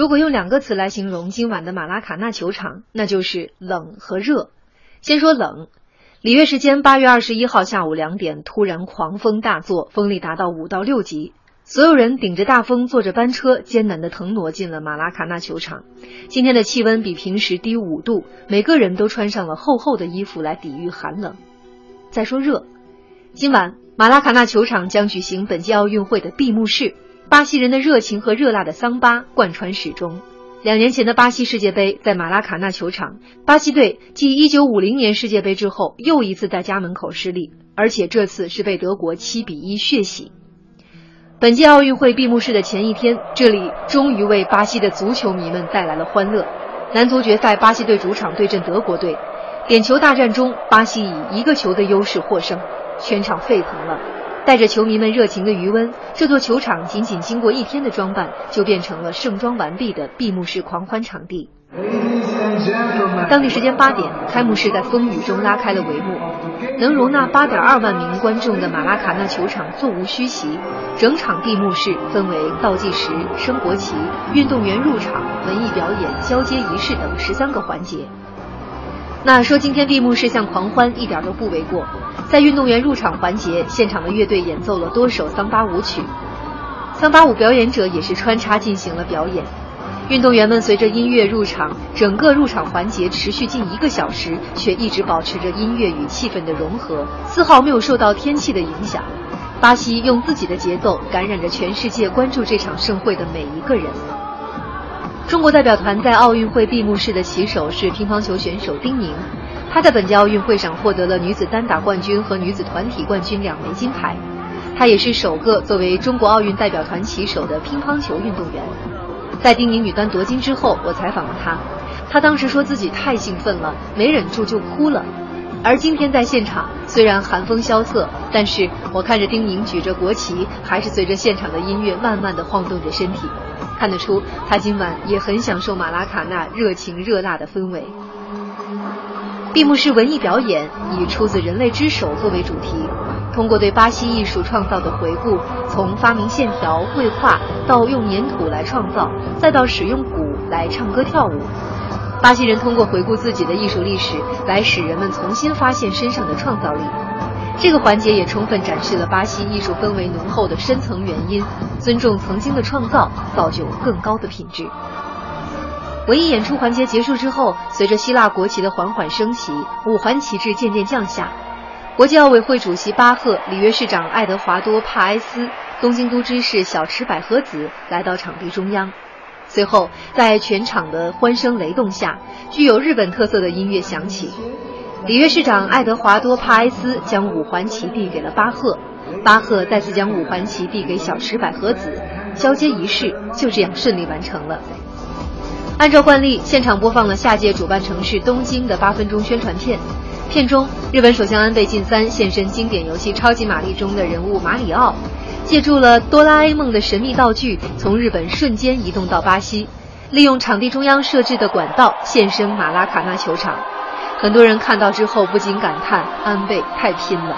如果用两个词来形容今晚的马拉卡纳球场，那就是冷和热。先说冷，里约时间八月二十一号下午两点，突然狂风大作，风力达到五到六级，所有人顶着大风，坐着班车，艰难的腾挪进了马拉卡纳球场。今天的气温比平时低五度，每个人都穿上了厚厚的衣服来抵御寒冷。再说热，今晚马拉卡纳球场将举行本届奥运会的闭幕式。巴西人的热情和热辣的桑巴贯穿始终。两年前的巴西世界杯在马拉卡纳球场，巴西队继1950年世界杯之后又一次在家门口失利，而且这次是被德国7比1血洗。本届奥运会闭幕式的前一天，这里终于为巴西的足球迷们带来了欢乐。男足决赛，巴西队主场对阵德国队，点球大战中，巴西以一个球的优势获胜，全场沸腾了。带着球迷们热情的余温，这座球场仅仅经过一天的装扮，就变成了盛装完毕的闭幕式狂欢场地。当地时间八点，开幕式在风雨中拉开了帷幕。能容纳八点二万名观众的马拉卡纳球场座无虚席，整场闭幕式分为倒计时、升国旗、运动员入场、文艺表演、交接仪式等十三个环节。那说今天闭幕式像狂欢，一点都不为过。在运动员入场环节，现场的乐队演奏了多首桑巴舞曲，桑巴舞表演者也是穿插进行了表演。运动员们随着音乐入场，整个入场环节持续近一个小时，却一直保持着音乐与气氛的融合，丝毫没有受到天气的影响。巴西用自己的节奏感染着全世界关注这场盛会的每一个人。中国代表团在奥运会闭幕式的旗手是乒乓球选手丁宁，她在本届奥运会上获得了女子单打冠军和女子团体冠军两枚金牌，她也是首个作为中国奥运代表团旗手的乒乓球运动员。在丁宁女单夺金之后，我采访了她，她当时说自己太兴奋了，没忍住就哭了。而今天在现场，虽然寒风萧瑟，但是我看着丁宁举着国旗，还是随着现场的音乐慢慢的晃动着身体。看得出，他今晚也很享受马拉卡纳热情热辣的氛围。闭幕式文艺表演以“出自人类之手”作为主题，通过对巴西艺术创造的回顾，从发明线条、绘画到用粘土来创造，再到使用鼓来唱歌跳舞，巴西人通过回顾自己的艺术历史，来使人们重新发现身上的创造力。这个环节也充分展示了巴西艺术氛围浓厚的深层原因：尊重曾经的创造，造就更高的品质。文艺演出环节结束之后，随着希腊国旗的缓缓升起，五环旗帜渐渐降下。国际奥委会主席巴赫、里约市长爱德华多·帕埃斯、东京都知事小池百合子来到场地中央。随后，在全场的欢声雷动下，具有日本特色的音乐响起。里约市长爱德华多·帕埃斯将五环旗递给了巴赫，巴赫再次将五环旗递给小池百合子，交接仪式就这样顺利完成了。按照惯例，现场播放了下届主办城市东京的八分钟宣传片。片中，日本首相安倍晋三现身经典游戏《超级玛丽》中的人物马里奥，借助了哆啦 A 梦的神秘道具，从日本瞬间移动到巴西，利用场地中央设置的管道现身马拉卡纳球场。很多人看到之后不禁感叹：“安倍太拼了。”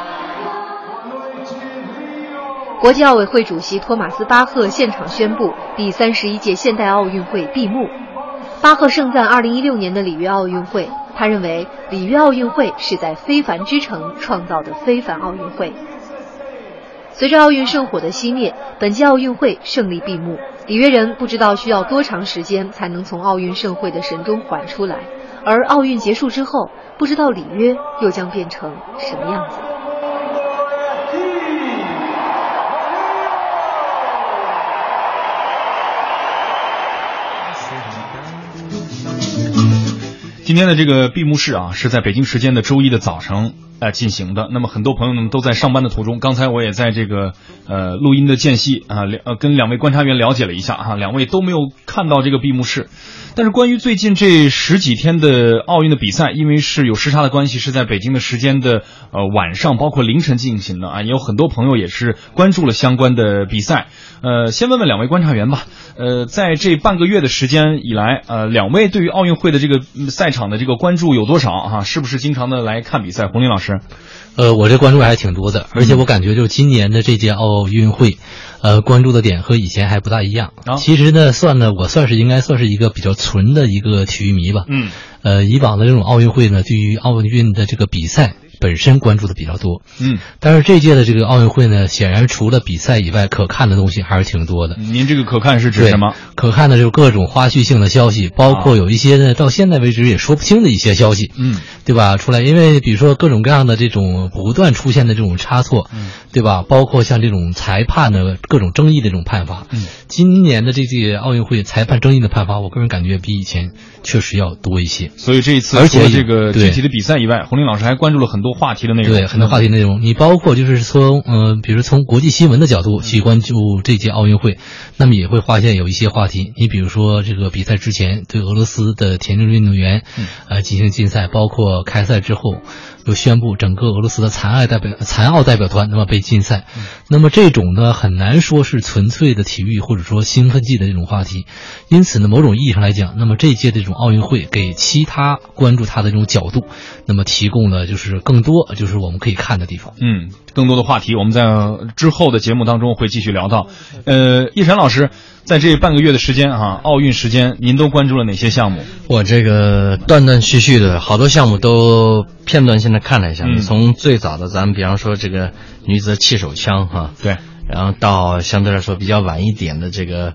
国际奥委会主席托马斯·巴赫现场宣布第三十一届现代奥运会闭幕。巴赫盛赞2016年的里约奥运会，他认为里约奥运会是在非凡之城创造的非凡奥运会。随着奥运圣火的熄灭，本届奥运会胜利闭幕。里约人不知道需要多长时间才能从奥运盛会的神中缓出来。而奥运结束之后，不知道里约又将变成什么样子。今天的这个闭幕式啊，是在北京时间的周一的早上呃进行的。那么很多朋友们都在上班的途中。刚才我也在这个呃录音的间隙啊，两呃跟两位观察员了解了一下啊，两位都没有看到这个闭幕式。但是关于最近这十几天的奥运的比赛，因为是有时差的关系，是在北京的时间的呃晚上，包括凌晨进行的啊，也有很多朋友也是关注了相关的比赛。呃，先问问两位观察员吧。呃，在这半个月的时间以来，呃，两位对于奥运会的这个赛场的这个关注有多少啊？是不是经常的来看比赛？洪林老师。师，呃，我这关注还挺多的，而且我感觉就是今年的这届奥运会，呃，关注的点和以前还不大一样。啊其实呢，算呢，我算是应该算是一个比较纯的一个体育迷吧。嗯呃，以往的这种奥运会呢，对于奥运的这个比赛本身关注的比较多。嗯，但是这届的这个奥运会呢，显然除了比赛以外，可看的东西还是挺多的。您这个可看是指什么？可看的就是各种花絮性的消息，包括有一些呢，到现在为止也说不清的一些消息。嗯对吧？出来，因为比如说各种各样的这种不断出现的这种差错，嗯对吧？包括像这种裁判的各种争议的这种判罚，嗯，今年的这届奥运会裁判争议的判罚，我个人感觉比以前确实要多一些。所以这一次而且这个具体的比赛以外，洪林老师还关注了很多话题的内容。对，很多话题内容，你包括就是从呃，比如从国际新闻的角度去关注这届奥运会，那么也会发现有一些话题，你比如说这个比赛之前对俄罗斯的田径运动员，呃进行禁赛，包括开赛之后又宣布整个俄罗斯的残奥代表残奥代表团那么被禁赛，那么这种呢很难说是纯粹的体育或者说兴奋剂的这种话题，因此呢某种意义上来讲，那么这一届的这种奥运会给其他关注它的这种角度，那么提供了就是更多就是我们可以看的地方。嗯，更多的话题我们在之后的节目当中会继续聊到。呃，叶晨老师，在这半个月的时间哈、奥运时间，您都关注了哪些项目？我这个断断续续的好多项目都片段现在看了一下，嗯从最早的咱们比方说这个女子气手枪哈，对，然后到相对来说比较晚一点的这个。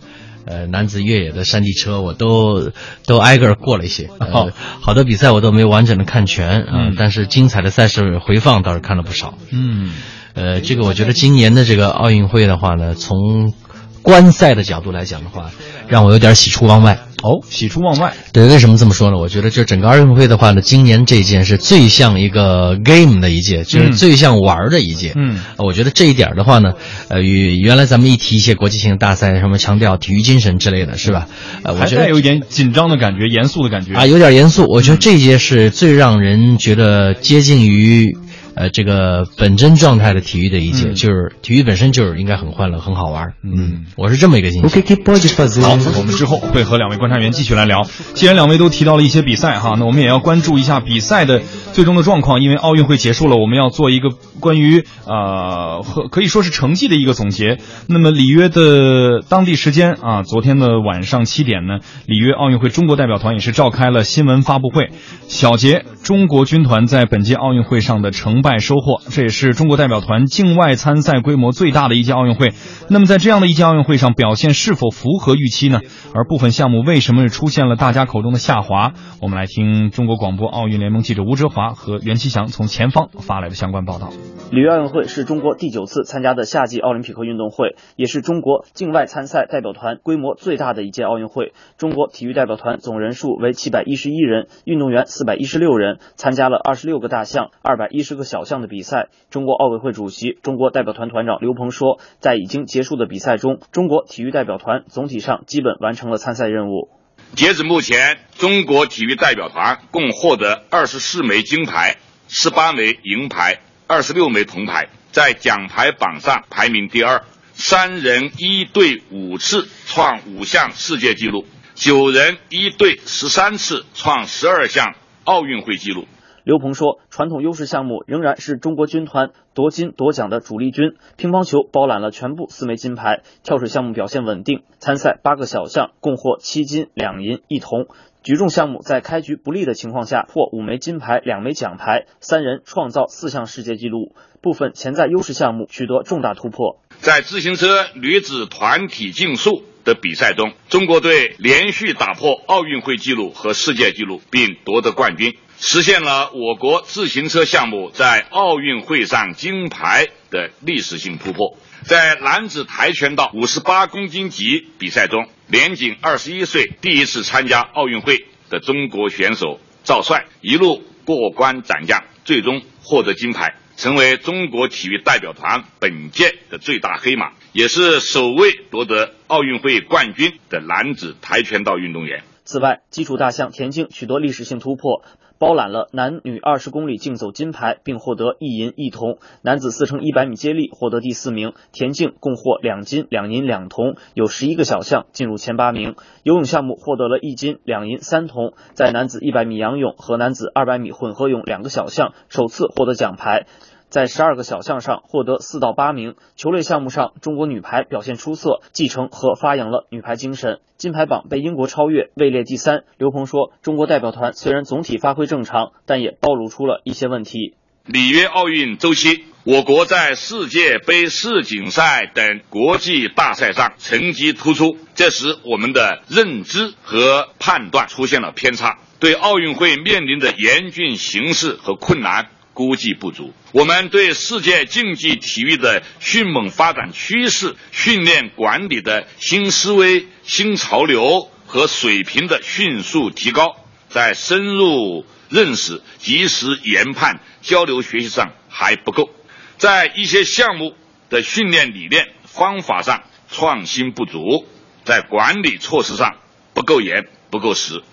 呃，男子越野的山地车我都都挨个过了一些，哦呃，好多比赛我都没完整的看全啊、嗯但是精彩的赛事回放倒是看了不少。嗯呃，这个我觉得今年的这个奥运会的话呢，从观赛的角度来讲的话，让我有点喜出望外。哦，喜出望外。对，为什么这么说呢？我觉得就整个奥运会的话呢，今年这届是最像一个 game 的一届，就是嗯最像玩儿的一届。嗯呃我觉得这一点儿的话呢，呃，与原来咱们一提一些国际性的大赛，什么强调体育精神之类的，是吧？呃，我觉得带有一点紧张的感觉，严肃的感觉啊，有点严肃。我觉得这一届是最让人觉得接近于呃这个本真状态的体育的一届，嗯就是体育本身就是应该很欢乐、很好玩。嗯，我是这么一个印 O 象 que。que pode fazer? 好，我们之后会和两位观察员继续来聊。既然两位都提到了一些比赛哈，那我们也要关注一下比赛的最终的状况。因为奥运会结束了，我们要做一个关于呃和可以说是成绩的一个总结。那么里约的当地时间啊，昨天的晚上七点呢，里约奥运会中国代表团也是召开了新闻发布会，小结中国军团在本届奥运会上的成败收获。这也是中国代表团境外参赛规模最大的一届奥运会。那么在这样的一届奥运会上，表现是否符合预期呢？而部分项目为什么是出现了大家口中的下滑？我们来听中国广播奥运联盟记者吴哲华和袁其祥从前方发来的相关报道。里约奥运会是中国第九次参加的夏季奥林匹克运动会，也是中国境外参赛代表团规模最大的一届奥运会。中国体育代表团总人数为七百一十一人，运动员四百一十六人，参加了二十六个大项、二百一十个小项的比赛。中国奥委会主席、中国代表团团长刘鹏说，在已经结束的比赛中，中国体育代表团总体上基本完成了参赛任务。截止目前，中国体育代表团共获得二十四枚金牌、十八枚银牌、二十六枚铜牌，在奖牌榜上排名第二。三人一队五次创五项世界纪录，九人一队十三次创十二项奥运会纪录。刘鹏说，传统优势项目仍然是中国军团夺金夺奖的主力军。乒乓球包揽了全部四枚金牌，跳水项目表现稳定，参赛八个小项共获七金两银一铜。举重项目在开局不利的情况下获五枚金牌、两枚奖牌，三人创造四项世界纪录。部分潜在优势项目取得重大突破。在自行车女子团体竞速的比赛中，中国队连续打破奥运会纪录和世界纪录，并夺得冠军，实现了我国自行车项目在奥运会上金牌的历史性突破。在男子跆拳道五十八公斤级比赛中，年仅二十一岁，第一次参加奥运会的中国选手赵帅一路过关斩将，最终获得金牌。成为中国体育代表团本届的最大黑马，也是首位夺得奥运会冠军的男子跆拳道运动员。此外，基础大项田径取得历史性突破。包揽了男女二十公里竞走金牌，并获得一银一铜。男子四乘一百米接力获得第四名，田径共获两金两银两铜，有十一个小项进入前八名。游泳项目获得了一金两银三铜，在男子一百米仰泳和男子二百米混合泳两个小项首次获得奖牌。在十二个小项上获得四到八名。球类项目上，中国女排表现出色，继承和发扬了女排精神，金牌榜被英国超越，位列第三。刘鹏说：“中国代表团虽然总体发挥正常，但也暴露出了一些问题。里约奥运周期，我国在世界杯、世锦赛等国际大赛上成绩突出，这时我们的认知和判断出现了偏差，对奥运会面临的严峻形势和困难。”估计不足。我们对世界竞技体育的迅猛发展趋势、训练管理的新思维、新潮流和水平的迅速提高，在深入认识、及时研判、交流学习上还不够，在一些项目的训练理念、方法上创新不足，在管理措施上不够严、不够实。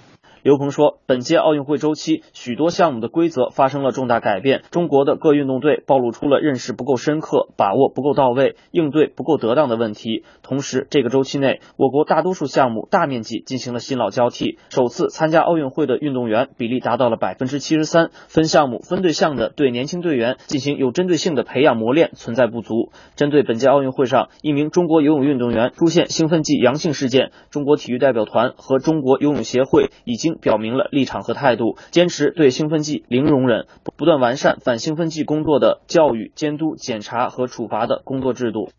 刘鹏说，本届奥运会周期，许多项目的规则发生了重大改变，中国的各运动队暴露出了认识不够深刻、把握不够到位、应对不够得当的问题。同时，这个周期内，我国大多数项目大面积进行了新老交替，首次参加奥运会的运动员比例达到了百分之七十三，分项目、分对象的对年轻队员进行有针对性的培养磨练存在不足。针对本届奥运会上一名中国游泳运动员出现兴奋剂阳性事件，中国体育代表团和中国游泳协会已经。表明了立场和态度，坚持对兴奋剂零容忍，不断完善反兴奋剂工作的教育、监督、检查和处罚的工作制度。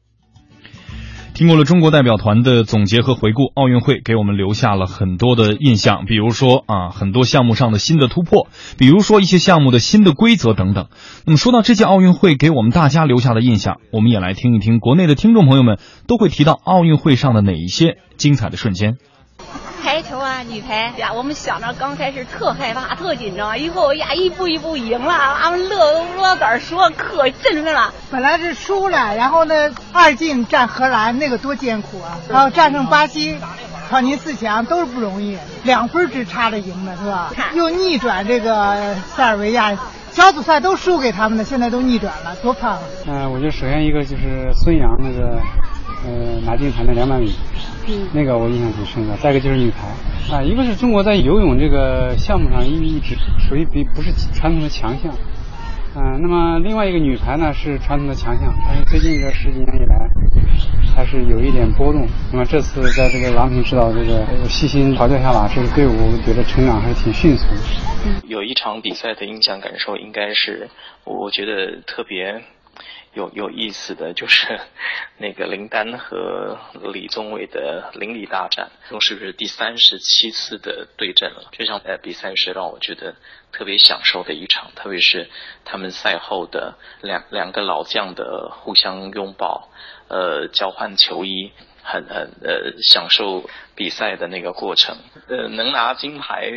听过了中国代表团的总结和回顾，奥运会给我们留下了很多的印象，比如说啊，很多项目上的新的突破，比如说一些项目的新的规则等等。那么说到这届奥运会给我们大家留下的印象，我们也来听一听国内的听众朋友们都会提到奥运会上的哪一些精彩的瞬间。排球啊，女排呀，我们想着刚开始特害怕、特紧张，以后呀一步一步赢了，俺们乐乐咋说可振奋了。本来是输了，然后呢二进战荷兰，那个多艰苦啊！然后战胜巴西，闯进四强都是不容易，两分之差的赢了是吧？又逆转这个塞尔维亚，小组赛都输给他们的，现在都逆转了，多棒！嗯，我觉得首先一个就是孙杨那个。呃，拿金牌的两百米，那个我印象挺深的。再一个就是女排啊，一个是中国在游泳这个项目上一直属于比不是传统的强项，嗯，那么另外一个女排呢是传统的强项，但是最近这十几年以来还是有一点波动。那么这次在这个郎平指导这个细心调教下吧，这个队伍觉得成长还是挺迅速的。有一场比赛的印象感受应该是，我觉得特别。有有意思的就是 那个林丹和李宗伟的邻里大战，是不是第三十七次的对阵了？这场呃比赛是让我觉得特别享受的一场，特别是他们赛后的两两个老将的互相拥抱，呃，交换球衣。很很呃享受比赛的那个过程，呃能拿金牌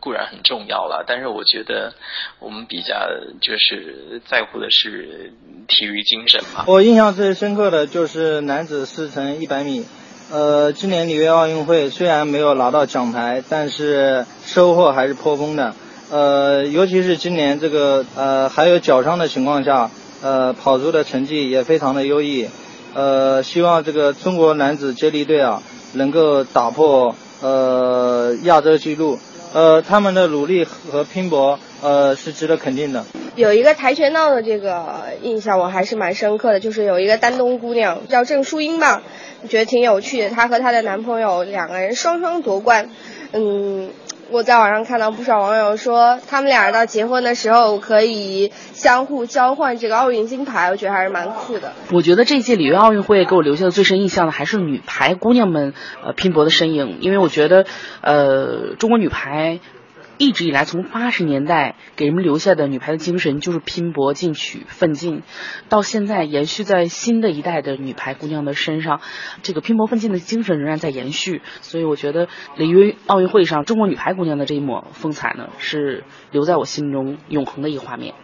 固然很重要了，但是我觉得我们比较就是在乎的是体育精神嘛。我印象最深刻的就是男子四乘一百米，呃今年里约奥运会虽然没有拿到奖牌，但是收获还是颇丰的，呃尤其是今年这个呃还有脚伤的情况下，呃跑出的成绩也非常的优异。呃，希望这个中国男子接力队啊，能够打破呃亚洲纪录。呃，他们的努力和拼搏，呃，是值得肯定的。有一个跆拳道的这个印象，我还是蛮深刻的，就是有一个丹东姑娘叫郑淑英吧，觉得挺有趣的。她和她的男朋友两个人双双夺冠，嗯。我在网上看到不少网友说，他们俩到结婚的时候可以相互交换这个奥运金牌，我觉得还是蛮酷的。我觉得这届里约奥运会给我留下的最深印象的还是女排姑娘们呃拼搏的身影，因为我觉得呃中国女排。一直以来，从八十年代给人们留下的女排的精神就是拼搏、进取、奋进，到现在延续在新的一代的女排姑娘的身上，这个拼搏奋进的精神仍然在延续。所以，我觉得里约奥运会上中国女排姑娘的这一抹风采呢，是留在我心中永恒的一个画面。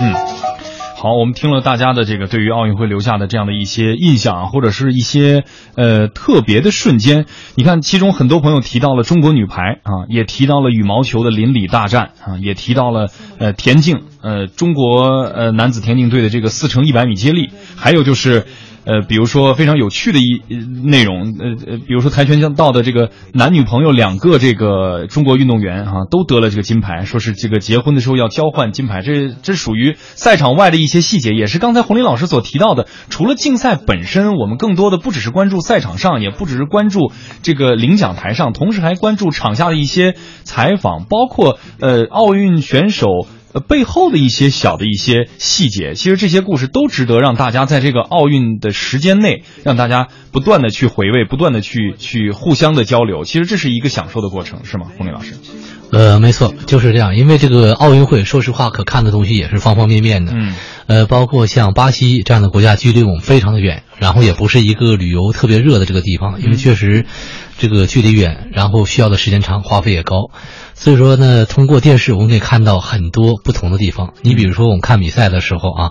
嗯。好，我们听了大家的这个对于奥运会留下的这样的一些印象啊，或者是一些呃特别的瞬间。你看，其中很多朋友提到了中国女排啊，也提到了羽毛球的邻里大战啊，也提到了呃田径呃中国呃男子田径队的这个四乘一百米接力，还有就是。呃，比如说非常有趣的一内容，呃呃，比如说跆拳道的这个男女朋友两个这个中国运动员哈、都得了这个金牌，说是这个结婚的时候要交换金牌，这这属于赛场外的一些细节，也是刚才洪林老师所提到的。除了竞赛本身，我们更多的不只是关注赛场上，也不只是关注这个领奖台上，同时还关注场下的一些采访，包括呃奥运选手。呃，背后的一些小的一些细节，其实这些故事都值得让大家在这个奥运的时间内，让大家不断的去回味，不断的去去互相的交流。其实这是一个享受的过程，是吗，洪林老师？呃，没错，就是这样。因为这个奥运会，说实话，可看的东西也是方方面面的。嗯，呃，包括像巴西这样的国家，距离我们非常的远，然后也不是一个旅游特别热的这个地方，因为确实这个距离远，然后需要的时间长，花费也高。所以说呢，通过电视我们可以看到很多不同的地方。你比如说，我们看比赛的时候啊，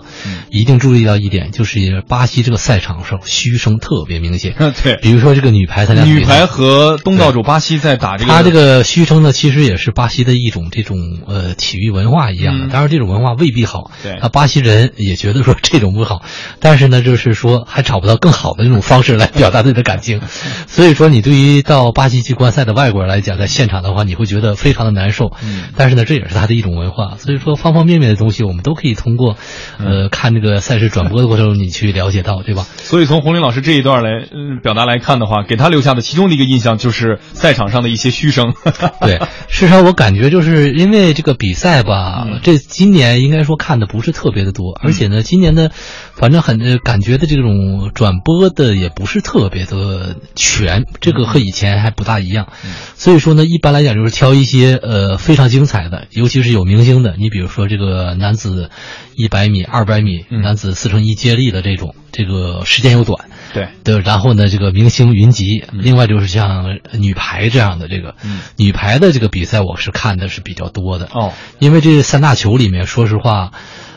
一定注意到一点，就是巴西这个赛场上嘘声特别明显。嗯，对。比如说这个女排参加女排和东道主巴西在打这个，他这个嘘声呢，其实也是巴西的一种这种呃体育文化一样的。嗯当然，这种文化未必好。对那巴西人也觉得说这种不好，但是呢，就是说还找不到更好的那种方式来表达自己的感情。所以说，你对于到巴西去观赛的外国人来讲，在现场的话，你会觉得非常的难受。嗯但是呢，这也是他的一种文化。所以说，方方面面的东西，我们都可以通过呃看这个赛事转播的过程中，你去了解到，对吧？所以从洪林老师这一段来嗯表达来看的话，给他留下的其中的一个印象就是赛场上的一些嘘声。对，事实上我感觉就是因为这个比赛吧，嗯这今年应该说看的不是特别的多，而且呢，今年的，反正很呃感觉的这种转播的也不是特别的全，这个和以前还不大一样。所以说呢，一般来讲就是挑一些呃非常精彩的，尤其是有明星的，你比如说这个男子一百米、二百米、男子四乘一接力的这种，这个时间又短。对对，然后呢，这个明星云集。另外就是像女排这样的这个，嗯女排的这个比赛，我是看的是比较多的。哦，因为这三大球里面，说实话，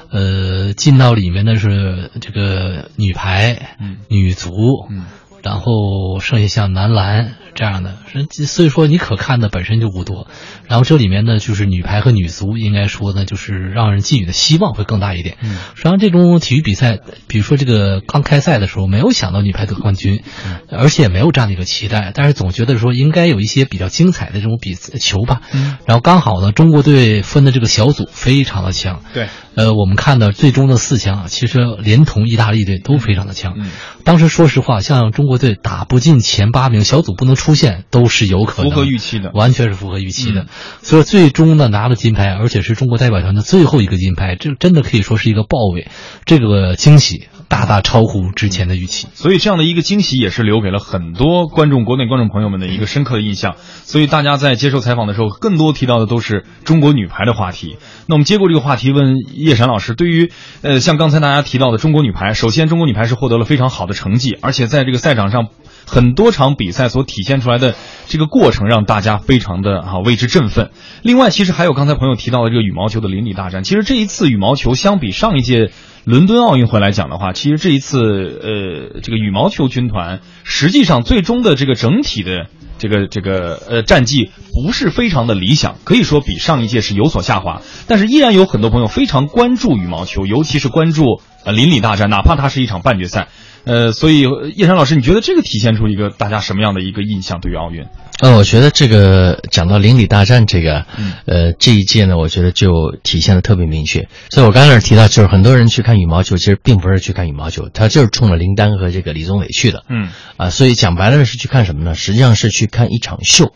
呃，进到里面的是这个女排、嗯女足，嗯然后剩下像男篮这样的，是所以说你可看的本身就不多。然后这里面呢，就是女排和女足，应该说呢，就是让人寄予的希望会更大一点。嗯实际上，这种体育比赛，比如说这个刚开赛的时候，没有想到女排得冠军，而且也没有这样的一个期待，但是总觉得说应该有一些比较精彩的这种比球吧。嗯然后刚好呢，中国队分的这个小组非常的强。对，呃，我们看到最终的四强，其实连同意大利队都非常的强。嗯当时说实话，像中国队打不进前八名，小组不能出现，都是有可能符合预期的完全是符合预期的。嗯所以最终呢，拿了金牌，而且是中国代表团的最后一个金牌，这真的可以说是一个爆尾，这个惊喜大大超乎之前的预期。所以这样的一个惊喜也是留给了很多观众、国内观众朋友们的一个深刻的印象。所以大家在接受采访的时候，更多提到的都是中国女排的话题。那我们接过这个话题，问叶闪老师，对于呃像刚才大家提到的中国女排，首先中国女排是获得了非常好的成绩，而且在这个赛场上很多场比赛所体现出来的这个过程，让大家非常的啊为之振奋。另外，其实还有刚才朋友提到的这个羽毛球的邻里大战。其实这一次羽毛球相比上一届伦敦奥运会来讲的话，其实这一次呃这个羽毛球军团实际上最终的这个整体的这个这个呃战绩不是非常的理想，可以说比上一届是有所下滑。但是依然有很多朋友非常关注羽毛球，尤其是关注呃邻里大战，哪怕它是一场半决赛。呃，所以呃叶山老师，你觉得这个体现出一个大家什么样的一个印象对于奥运？呃，我觉得这个讲到邻里大战这个，嗯呃，这一届呢，我觉得就体现的特别明确。所以我刚才提到，就是很多人去看羽毛球，其实并不是去看羽毛球，他就是冲着林丹和这个李宗伟去的。嗯啊，所以讲白了是去看什么呢？实际上是去看一场秀。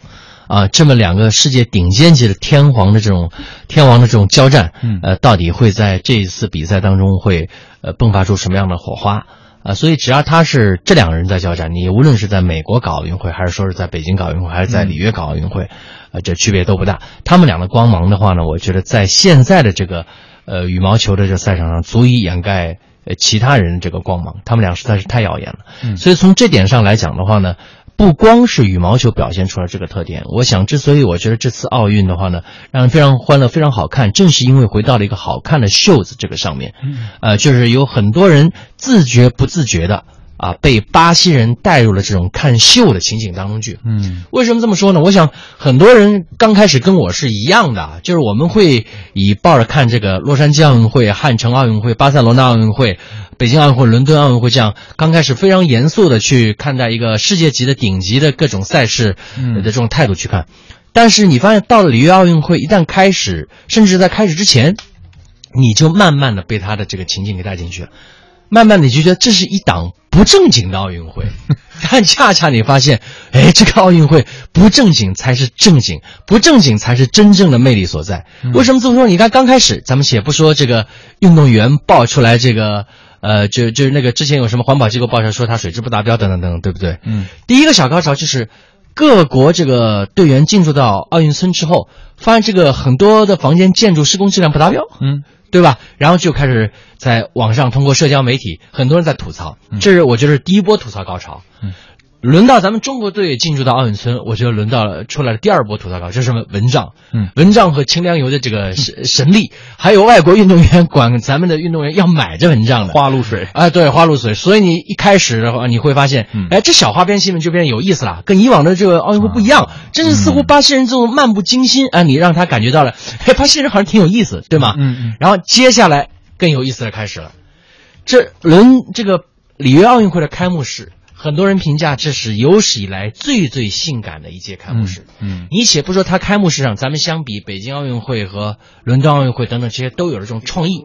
啊，这么两个世界顶尖级的天皇的这种天王的这种交战，嗯呃，到底会在这一次比赛当中会呃迸发出什么样的火花？啊，所以只要他是这两个人在交战，你无论是在美国搞奥运会，还是说是在北京搞奥运会，还是在里约搞奥运会，呃，这区别都不大。他们俩的光芒的话呢，我觉得在现在的这个呃羽毛球的这个赛场上，足以掩盖呃其他人这个光芒。他们俩实在是太耀眼了。嗯所以从这点上来讲的话呢，不光是羽毛球表现出了这个特点，我想之所以我觉得这次奥运的话呢，让人非常欢乐、非常好看，正是因为回到了一个好看的袖子这个上面。呃，就是有很多人自觉不自觉的啊，被巴西人带入了这种看秀的情景当中去。嗯，为什么这么说呢？我想很多人刚开始跟我是一样的，就是我们会以抱着看这个洛杉矶奥运会、汉城奥运会、巴塞罗那奥运会。北京奥运会、伦敦奥运会这样刚开始非常严肃的去看待一个世界级的顶级的各种赛事的这种态度去看，但是你发现到了里约奥运会一旦开始，甚至在开始之前，你就慢慢的被他的这个情景给带进去了，慢慢的你就觉得这是一档不正经的奥运会，但恰恰你发现，哎，这个奥运会不正经才是正经，不正经才是真正的魅力所在。为什么这么说？你看刚开始咱们且不说这个运动员爆出来这个。呃，就就是那个之前有什么环保机构爆出来说他水质不达标等等等等，对不对？嗯，第一个小高潮就是各国这个队员进入到奥运村之后，发现这个很多的房间建筑施工质量不达标，嗯，对吧？然后就开始在网上通过社交媒体，很多人在吐槽，这是我觉得是第一波吐槽高潮。嗯。轮到咱们中国队进驻到奥运村，我觉得轮到了出来了第二波吐槽稿，这是什么？蚊帐，嗯，蚊帐和清凉油的这个神神力，还有外国运动员管咱们的运动员要买这蚊帐的花露水，哎，对，花露水。所以你一开始的话，你会发现，哎，这小花边新闻就变得有意思了，跟以往的这个奥运会不一样，真是似乎巴西人这种漫不经心啊，你让他感觉到了，哎，巴西人好像挺有意思，对吗？嗯嗯。然后接下来更有意思的开始了，这轮这个里约奥运会的开幕式。很多人评价这是有史以来最最性感的一届开幕式。嗯，你且不说它开幕式上，咱们相比北京奥运会和伦敦奥运会等等这些都有了这种创意，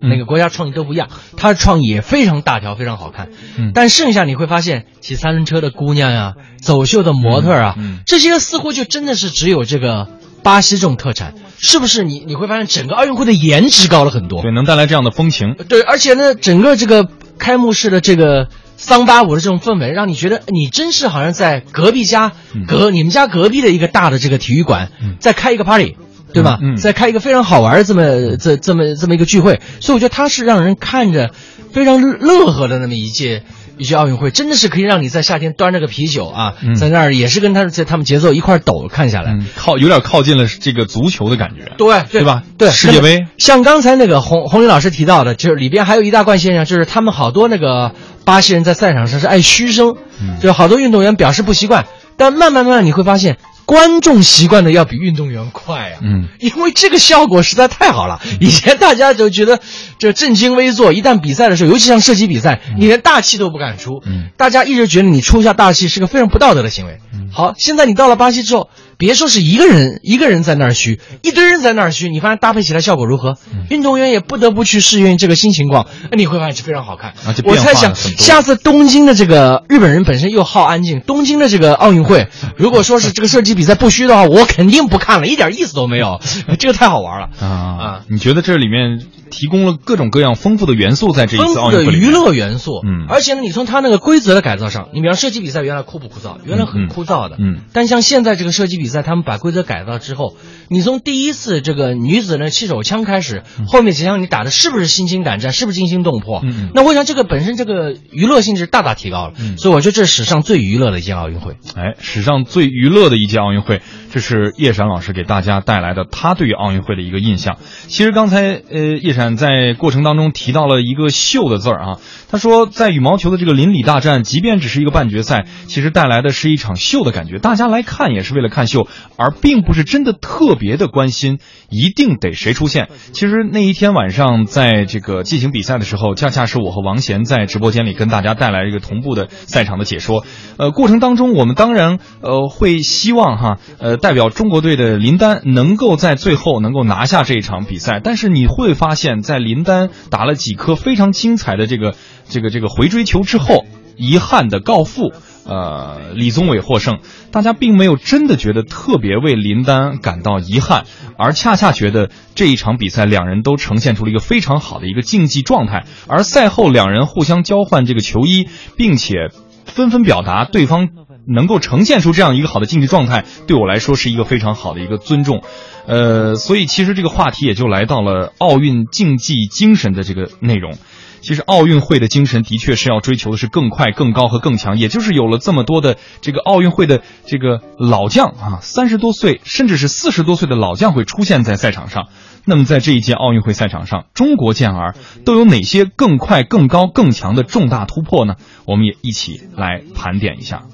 每个国家创意都不一样，它的创意也非常大条，非常好看。嗯，但剩下你会发现，骑三轮车的姑娘呀，走秀的模特啊，这些似乎就真的是只有这个巴西这种特产，是不是？你你会发现整个奥运会的颜值高了很多，对，能带来这样的风情。对，而且呢，整个这个开幕式的这个。桑巴舞的这种氛围，让你觉得你真是好像在隔壁家隔你们家隔壁的一个大的这个体育馆，在开一个 party，对吧？在开一个非常好玩的这么这这么这么一个聚会，所以我觉得它是让人看着非常乐呵的那么一届一届奥运会，真的是可以让你在夏天端着个啤酒啊，在那儿也是跟他在他们节奏一块抖看下来，靠有点靠近了这个足球的感觉，对对吧？对世界杯，像刚才那个洪洪林老师提到的，就是里边还有一大贯现象，就是他们好多那个。巴西人在赛场上是爱嘘声，就好多运动员表示不习惯，但慢慢慢慢你会发现，观众习惯的要比运动员快啊，嗯，因为这个效果实在太好了。以前大家就觉得这正襟危坐，一旦比赛的时候，尤其像射击比赛，你连大气都不敢出，嗯，大家一直觉得你出一下大气是个非常不道德的行为。好，现在你到了巴西之后。别说是一个人，一个人在那儿虚，一堆人在那儿虚，你发现搭配起来效果如何？运动员也不得不去适应这个新情况，你会发现是非常好看。我猜想下次东京的这个日本人本身又好安静，东京的这个奥运会，如果说是这个射击比赛不虚的话，我肯定不看了，一点意思都没有。这个太好玩了啊啊！你觉得这里面提供了各种各样丰富的元素在这一次奥运会里？娱乐元素，嗯，而且呢，你从它那个规则的改造上，你比方射击比赛原来枯不枯燥？原来很枯燥的，嗯，但像现在这个射击比赛，他们把规则改造之后，你从第一次这个女子的气手枪开始，后面几枪你打的是不是心惊胆战，是不是惊心动魄？嗯，那我想这个本身这个娱乐性质大大提高了，嗯，所以我觉得这是史上最娱乐的一届奥运会。哎，史上最娱乐的一届奥运会，这是叶闪老师给大家带来的他对于奥运会的一个印象。其实刚才呃叶闪在过程当中提到了一个“秀”的字儿啊，他说在羽毛球的这个邻里大战，即便只是一个半决赛，其实带来的是一场秀的感觉，大家来看也是为了看秀，而并不是真的特别的关心一定得谁出现。其实那一天晚上在这个进行比赛的时候，恰恰是我和王贤在直播间里跟大家带来一个同步的赛场的解说。呃，过程当中我们当然呃会希望哈呃代表中国队的林丹能够在最后能够拿下这一场比赛，但是你会发现在林丹打了几颗非常精彩的这个这个这个回追球之后，遗憾的告负。呃，李宗伟获胜，大家并没有真的觉得特别为林丹感到遗憾，而恰恰觉得这一场比赛两人都呈现出了一个非常好的一个竞技状态。而赛后两人互相交换这个球衣，并且纷纷表达对方能够呈现出这样一个好的竞技状态，对我来说是一个非常好的一个尊重。呃，所以其实这个话题也就来到了奥运竞技精神的这个内容。其实奥运会的精神的确是要追求的是更快、更高和更强，也就是有了这么多的这个奥运会的这个老将啊，三十多岁甚至是四十多岁的老将会出现在赛场上。那么在这一届奥运会赛场上，中国健儿都有哪些更快、更高、更强的重大突破呢？我们也一起来盘点一下。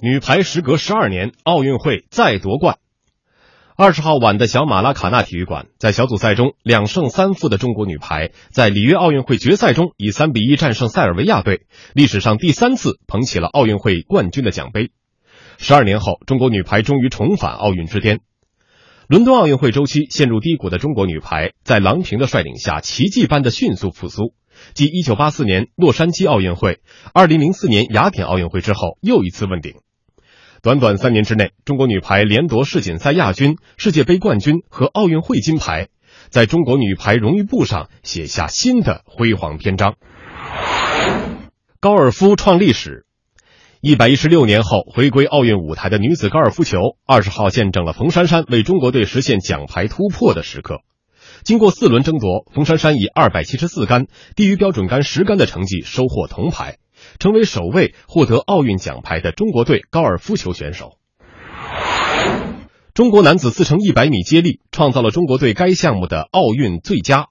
女排时隔十二年，奥运会再夺冠。二十号晚的小马拉卡纳体育馆，在小组赛中两胜三负的中国女排，在里约奥运会决赛中以三比一战胜塞尔维亚队，历史上第三次捧起了奥运会冠军的奖杯。十二年后，中国女排终于重返奥运之巅。伦敦奥运会周期陷入低谷的中国女排，在郎平的率领下，奇迹般的迅速复苏。继一九八四年洛杉矶奥运会、二零零四年雅典奥运会之后，又一次问鼎。短短三年之内，中国女排连夺世锦赛亚军、世界杯冠军和奥运会金牌，在中国女排荣誉簿上写下新的辉煌篇章。高尔夫创历史。一百一十六年后回归奥运舞台的女子高尔夫球，二十号见证了冯珊珊为中国队实现奖牌突破的时刻。经过四轮争夺，冯珊珊以二百七十四杆，低于标准杆十杆的成绩收获铜牌，成为首位获得奥运奖牌的中国队高尔夫球选手。中国男子四乘一百米接力创造了中国队该项目的奥运最佳。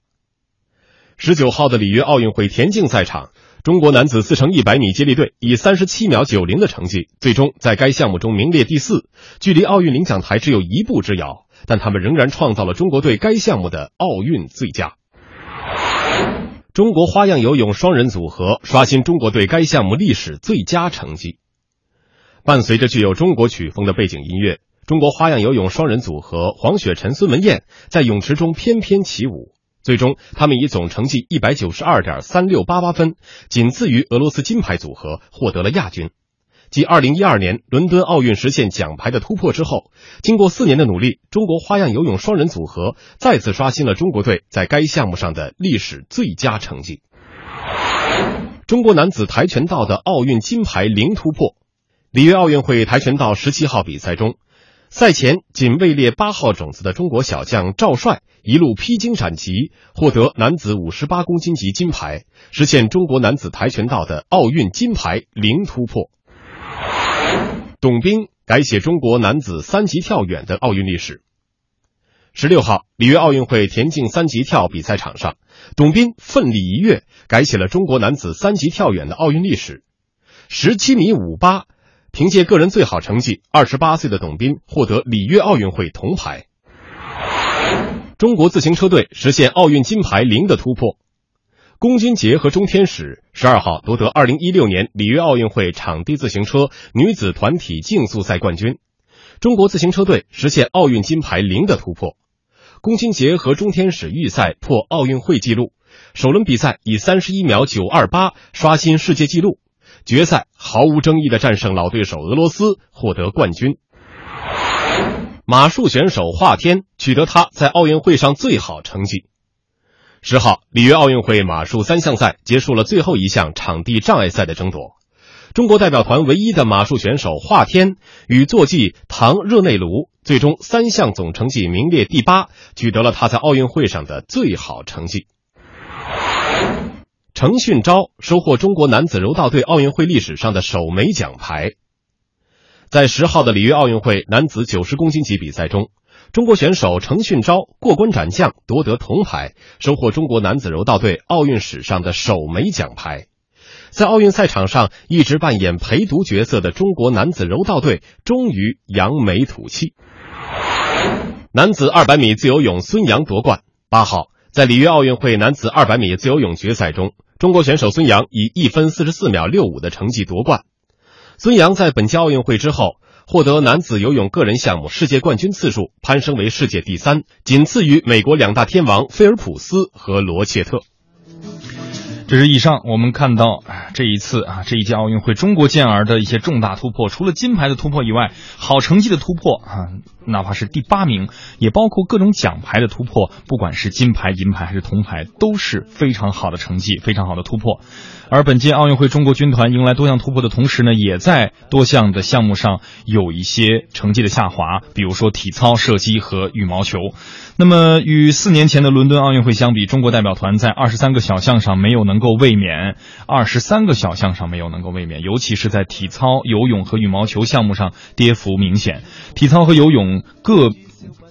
十九号的里约奥运会田径赛场。中国男子四乘一百米接力队以三十七秒九零的成绩，最终在该项目中名列第四，距离奥运领奖台只有一步之遥。但他们仍然创造了中国队该项目的奥运最佳。中国花样游泳双人组合刷新中国队该项目历史最佳成绩。伴随着具有中国曲风的背景音乐，中国花样游泳双人组合黄雪辰、孙文燕在泳池中翩翩起舞。最终，他们以总成绩一百九十二点三六八八分，仅次于俄罗斯金牌组合，获得了亚军。继二零一二年伦敦奥运实现奖牌的突破之后，经过四年的努力，中国花样游泳双人组合再次刷新了中国队在该项目上的历史最佳成绩。中国男子跆拳道的奥运金牌零突破。里约奥运会跆拳道十七号比赛中。赛前仅位列八号种子的中国小将赵帅一路披荆斩棘，获得男子五十八公斤级金牌，实现中国男子跆拳道的奥运金牌零突破。董斌改写中国男子三级跳远的奥运历史。十六号，里约奥运会田径三级跳比赛场上，董斌奋力一跃，改写了中国男子三级跳远的奥运历史，十七米五八。凭借个人最好成绩，二十八岁的董斌获得里约奥运会铜牌。中国自行车队实现奥运金牌零的突破。龚金杰和钟天使十二号夺得二零一六年里约奥运会场地自行车女子团体竞速赛冠军。中国自行车队实现奥运金牌零的突破。龚金杰和钟天使预赛破奥运会纪录，首轮比赛以三十一秒九二八刷新世界纪录。决赛毫无争议的战胜老对手俄罗斯，获得冠军。马术选手华天取得他在奥运会上最好成绩。十号，里约奥运会马术三项赛结束了最后一项场地障碍赛的争夺。中国代表团唯一的马术选手华天与坐骑唐热内卢最终三项总成绩名列第八，取得了他在奥运会上的最好成绩。程训钊收获中国男子柔道队奥运会历史上的首枚奖牌。在十号的里约奥运会男子九十公斤级比赛中，中国选手程训钊过关斩将夺得铜牌，收获中国男子柔道队奥运史上的首枚奖牌。在奥运赛场上一直扮演陪读角色的中国男子柔道队终于扬眉吐气。男子二百米自由泳孙杨夺冠。八号在里约奥运会男子二百米自由泳决赛中。中国选手孙杨以一分四十四秒六五的成绩夺冠。孙杨在本届奥运会之后获得男子游泳个人项目世界冠军次数攀升为世界第三，仅次于美国两大天王菲尔普斯和罗切特。这是以上我们看到这一次啊，这一届奥运会中国健儿的一些重大突破。除了金牌的突破以外，好成绩的突破啊，哪怕是第八名，也包括各种奖牌的突破。不管是金牌、银牌还是铜牌，都是非常好的成绩，非常好的突破。而本届奥运会，中国军团迎来多项突破的同时呢，也在多项的项目上有一些成绩的下滑，比如说体操、射击和羽毛球。那么，与四年前的伦敦奥运会相比，中国代表团在二十三个小项上没有能够卫冕，二十三个小项上没有能够卫冕，尤其是在体操、游泳和羽毛球项目上跌幅明显。体操和游泳各。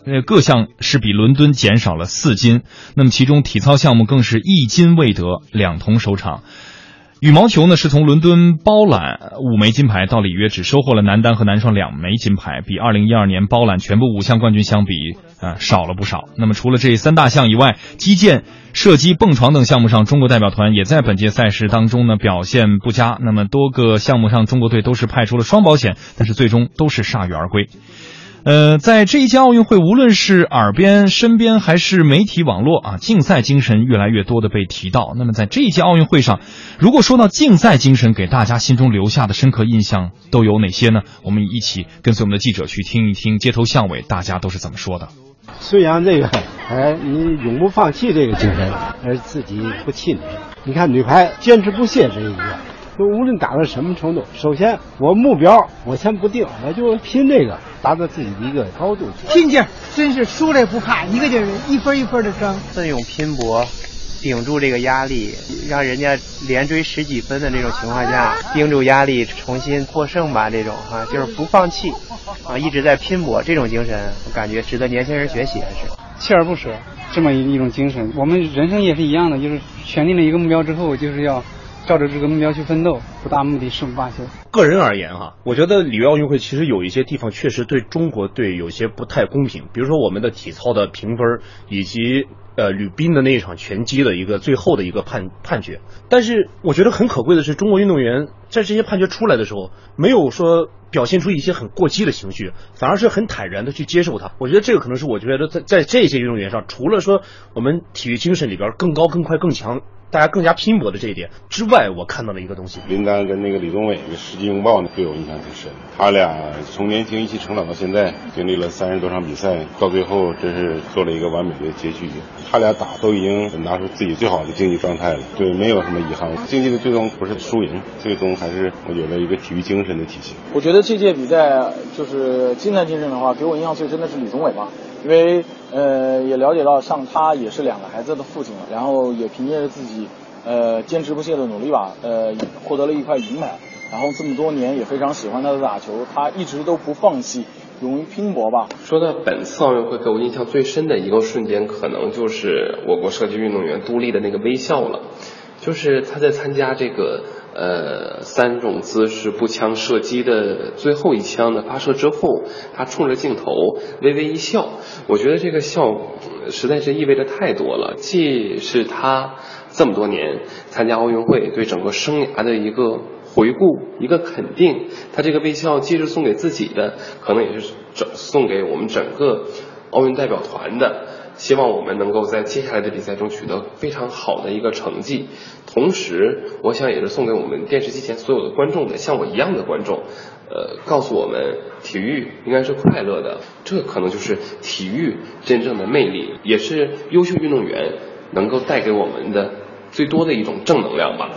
呃，各项是比伦敦减少了四斤，那么其中体操项目更是一金未得，两铜收场。羽毛球呢，是从伦敦包揽五枚金牌，到里约只收获了男单和男双两枚金牌，比二零一二年包揽全部五项冠军相比，啊少了不少。那么除了这三大项以外，击剑、射击、蹦床等项目上，中国代表团也在本届赛事当中呢表现不佳。那么多个项目上，中国队都是派出了双保险，但是最终都是铩羽而归。呃，在这一届奥运会，无论是耳边、身边还是媒体网络啊，竞赛精神越来越多的被提到。那么在这一届奥运会上，如果说到竞赛精神，给大家心中留下的深刻印象都有哪些呢？我们一起跟随我们的记者去听一听街头巷尾大家都是怎么说的。孙杨这个，哎，你永不放弃这个精神，而自己不气馁。你看女排坚持不懈这一个。就无论打到什么程度，首先我目标我先不定，我就拼这个，达到自己的一个高度。拼劲，真是输了也不怕，一个劲儿一分一分的争，奋勇拼搏，顶住这个压力，让人家连追十几分的这种情况下，顶住压力重新获胜吧。这种哈，就是不放弃，啊，一直在拼搏，这种精神，我感觉值得年轻人学习，还是锲而不舍这么一一种精神。我们人生也是一样的，就是选定了一个目标之后，就是要。照着这个目标去奋斗，不达目的誓不罢休。个人而言哈，我觉得里约奥运会其实有一些地方确实对中国队有些不太公平，比如说我们的体操的评分，以及呃吕斌的那一场拳击的一个最后的一个判判决。但是我觉得很可贵的是，中国运动员在这些判决出来的时候，没有说表现出一些很过激的情绪，反而是很坦然的去接受它。我觉得这个可能是我觉得在在这些运动员上，除了说我们体育精神里边更高、更快、更强。大家更加拼搏的这一点之外，我看到了一个东西。林丹跟那个李宗伟的世纪拥抱呢，对我印象挺深。他俩从年轻一起成长到现在，经历了三十多场比赛，到最后真是做了一个完美的结局。他俩打都已经拿出自己最好的竞技状态了，对，没有什么遗憾。竞技的最终不是输赢，最终还是我觉得一个体育精神的体现。我觉得这届比赛就是精神精神的话，给我印象最深的是李宗伟吧，因为呃也了解到，像他也是两个孩子的父亲，然后也凭借着自己。呃，坚持不懈的努力吧，呃，获得了一块银牌。然后这么多年也非常喜欢他的打球，他一直都不放弃，勇于拼搏吧。说到本次奥运会给我印象最深的一个瞬间，可能就是我国射击运动员杜丽的那个微笑了。就是他在参加这个呃三种姿势步枪射击的最后一枪的发射之后，他冲着镜头微微一笑。我觉得这个笑实在是意味着太多了，既是他。这么多年参加奥运会，对整个生涯的一个回顾，一个肯定。他这个微笑既是送给自己的，可能也是整送给我们整个奥运代表团的。希望我们能够在接下来的比赛中取得非常好的一个成绩。同时，我想也是送给我们电视机前所有的观众的，像我一样的观众，呃，告诉我们体育应该是快乐的。这可能就是体育真正的魅力，也是优秀运动员能够带给我们的。最多的一种正能量吧。